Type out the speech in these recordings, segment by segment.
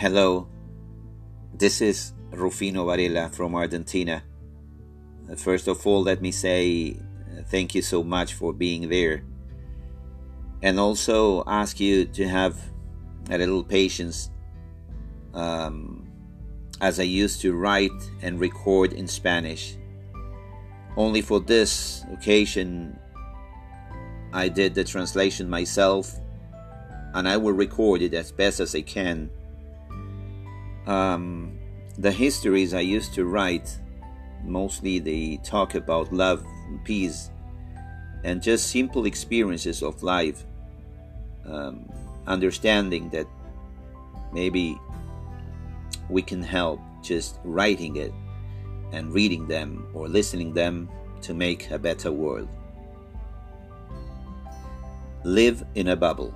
Hello, this is Rufino Varela from Argentina. Uh, first of all, let me say uh, thank you so much for being there. And also ask you to have a little patience um, as I used to write and record in Spanish. Only for this occasion, I did the translation myself and I will record it as best as I can um, the histories I used to write, mostly they talk about love and peace and just simple experiences of life. Um, understanding that maybe we can help just writing it and reading them or listening them to make a better world. Live in a bubble.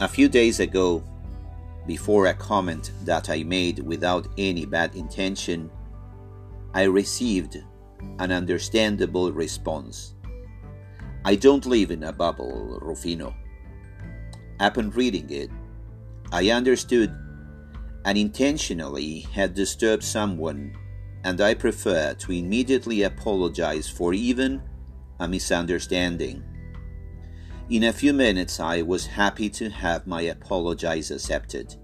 A few days ago, before a comment that I made without any bad intention, I received an understandable response. I don't live in a bubble, Rufino. Upon reading it, I understood and intentionally had disturbed someone, and I prefer to immediately apologize for even a misunderstanding. In a few minutes, I was happy to have my apologies accepted.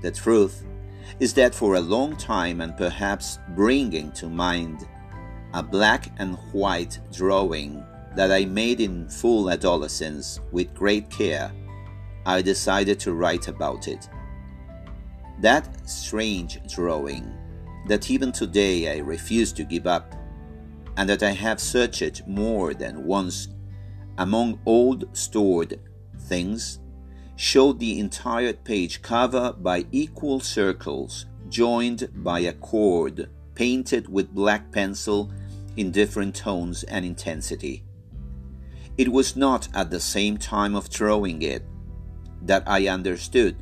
The truth is that for a long time, and perhaps bringing to mind a black and white drawing that I made in full adolescence with great care, I decided to write about it. That strange drawing that even today I refuse to give up, and that I have searched more than once among old stored things showed the entire page covered by equal circles joined by a cord painted with black pencil in different tones and intensity. It was not at the same time of drawing it that I understood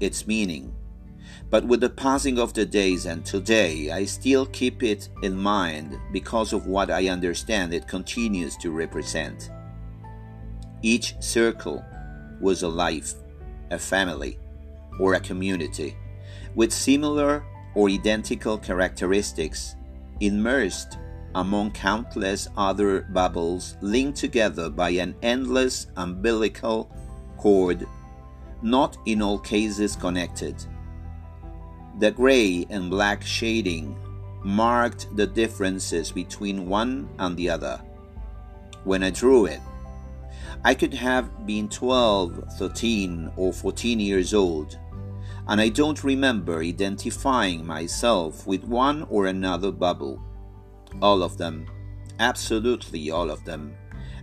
its meaning, but with the passing of the days and today I still keep it in mind because of what I understand it continues to represent. Each circle was a life, a family, or a community with similar or identical characteristics, immersed among countless other bubbles linked together by an endless umbilical cord, not in all cases connected. The gray and black shading marked the differences between one and the other. When I drew it, I could have been 12, 13, or 14 years old, and I don't remember identifying myself with one or another bubble. All of them, absolutely all of them,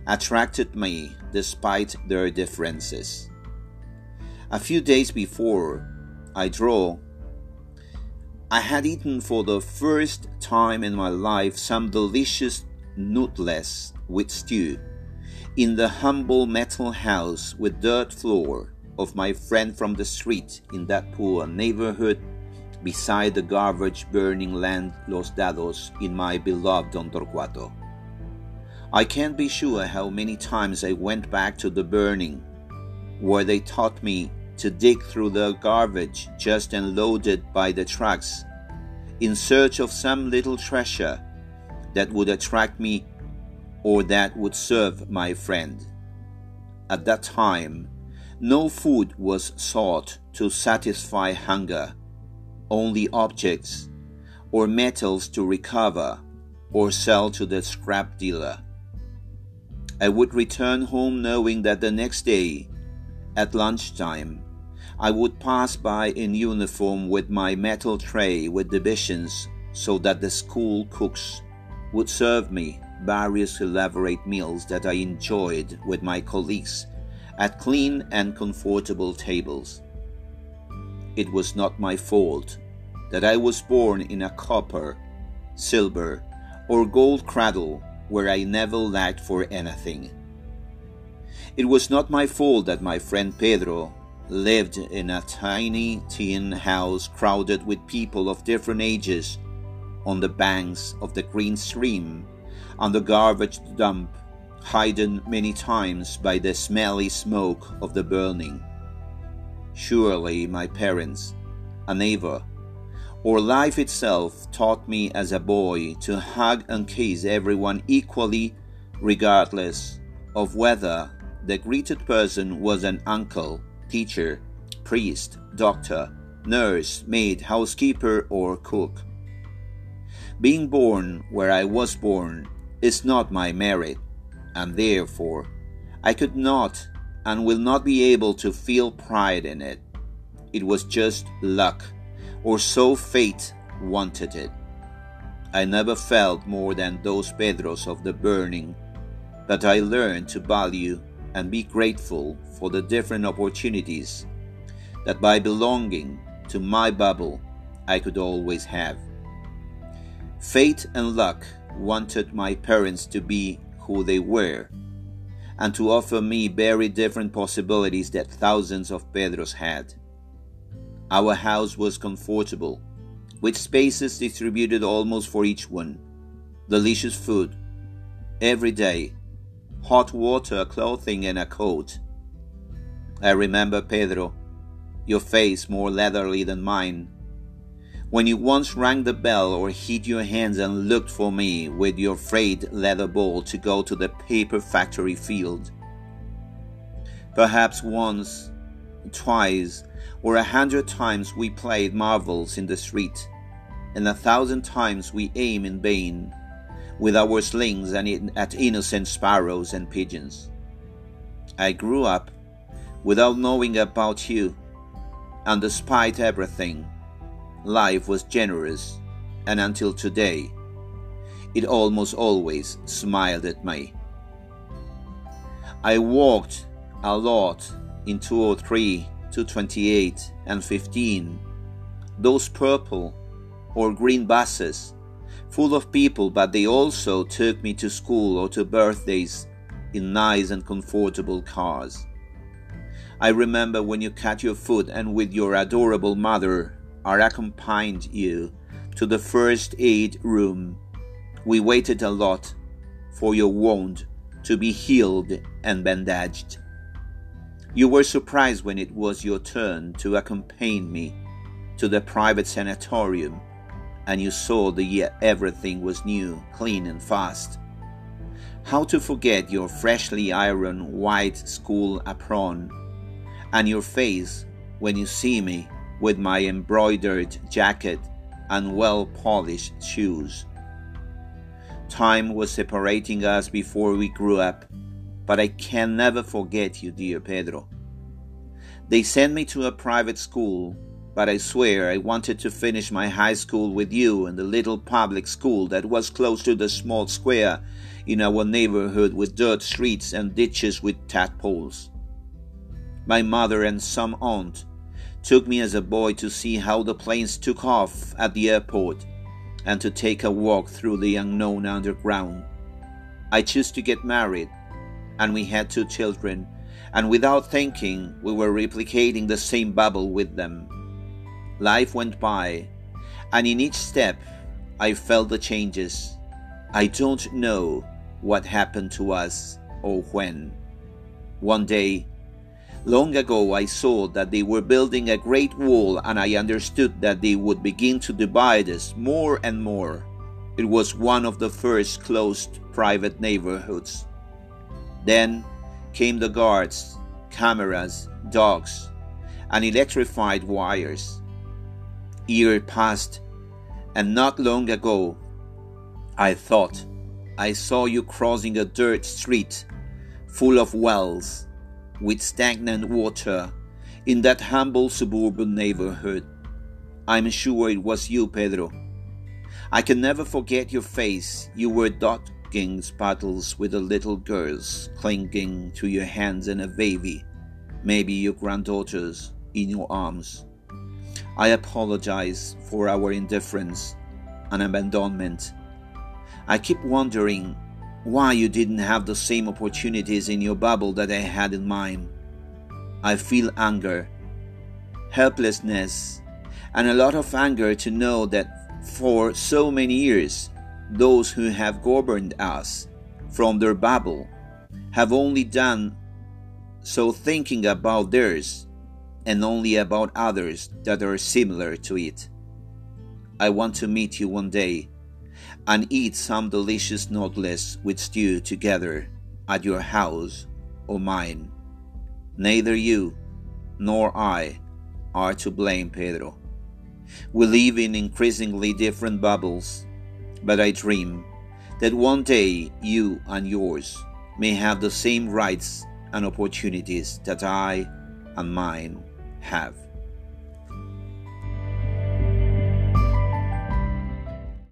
attracted me despite their differences. A few days before I draw, I had eaten for the first time in my life some delicious nutless with stew in the humble metal house with dirt floor of my friend from the street in that poor neighborhood beside the garbage burning land Los Dados in my beloved Don Torcuato. I can't be sure how many times I went back to the burning, where they taught me to dig through the garbage just unloaded by the trucks in search of some little treasure that would attract me or that would serve my friend. At that time, no food was sought to satisfy hunger, only objects or metals to recover or sell to the scrap dealer. I would return home knowing that the next day, at lunchtime, I would pass by in uniform with my metal tray with divisions so that the school cooks would serve me various elaborate meals that I enjoyed with my colleagues at clean and comfortable tables. It was not my fault that I was born in a copper, silver, or gold cradle where I never lacked for anything. It was not my fault that my friend Pedro lived in a tiny tin house crowded with people of different ages on the banks of the green stream on the garbage dump hidden many times by the smelly smoke of the burning. Surely my parents, a neighbor, or life itself taught me as a boy to hug and kiss everyone equally, regardless of whether the greeted person was an uncle, teacher, priest, doctor, nurse, maid, housekeeper, or cook. Being born where I was born is not my merit, and therefore I could not and will not be able to feel pride in it. It was just luck, or so fate wanted it. I never felt more than those Pedros of the burning, but I learned to value and be grateful for the different opportunities that by belonging to my bubble I could always have. Fate and luck wanted my parents to be who they were and to offer me very different possibilities that thousands of Pedros had. Our house was comfortable, with spaces distributed almost for each one, delicious food, every day, hot water, clothing, and a coat. I remember Pedro, your face more leathery than mine, when you once rang the bell or hid your hands and looked for me with your frayed leather ball to go to the paper factory field. Perhaps once, twice, or a hundred times we played marvels in the street, and a thousand times we aimed in vain with our slings and at innocent sparrows and pigeons. I grew up without knowing about you, and despite everything, life was generous, and until today, it almost always smiled at me. I walked a lot in 203, 228, and 15, those purple or green buses full of people, but they also took me to school or to birthdays in nice and comfortable cars. I remember when you cut your foot and with your adorable mother I accompanied you to the first aid room. We waited a lot for your wound to be healed and bandaged. You were surprised when it was your turn to accompany me to the private sanatorium and you saw that everything was new, clean, and fast. How to forget your freshly ironed white school apron and your face when you see me with my embroidered jacket and well polished shoes. Time was separating us before we grew up, but I can never forget you, dear Pedro. They sent me to a private school but I swear I wanted to finish my high school with you in the little public school that was close to the small square in our neighborhood with dirt streets and ditches with tadpoles. My mother and some aunt took me as a boy to see how the planes took off at the airport and to take a walk through the unknown underground. I chose to get married, and we had two children, and without thinking, we were replicating the same bubble with them. Life went by, and in each step, I felt the changes. I don't know what happened to us or when. One day, long ago, I saw that they were building a great wall, and I understood that they would begin to divide us more and more. It was one of the first closed private neighborhoods. Then came the guards, cameras, dogs, and electrified wires year passed, and not long ago, I thought I saw you crossing a dirt street full of wells with stagnant water in that humble suburban neighborhood. I'm sure it was you, Pedro. I can never forget your face. You were dodging puddles with the little girls clinging to your hands and a baby, maybe your granddaughters, in your arms. I apologize for our indifference and abandonment. I keep wondering why you didn't have the same opportunities in your bubble that I had in mine. I feel anger, helplessness, and a lot of anger to know that for so many years, those who have governed us from their bubble have only done so thinking about theirs and only about others that are similar to it. I want to meet you one day and eat some delicious noodles with stew together at your house or mine. Neither you nor I are to blame, Pedro. We live in increasingly different bubbles, but I dream that one day you and yours may have the same rights and opportunities that I and mine have.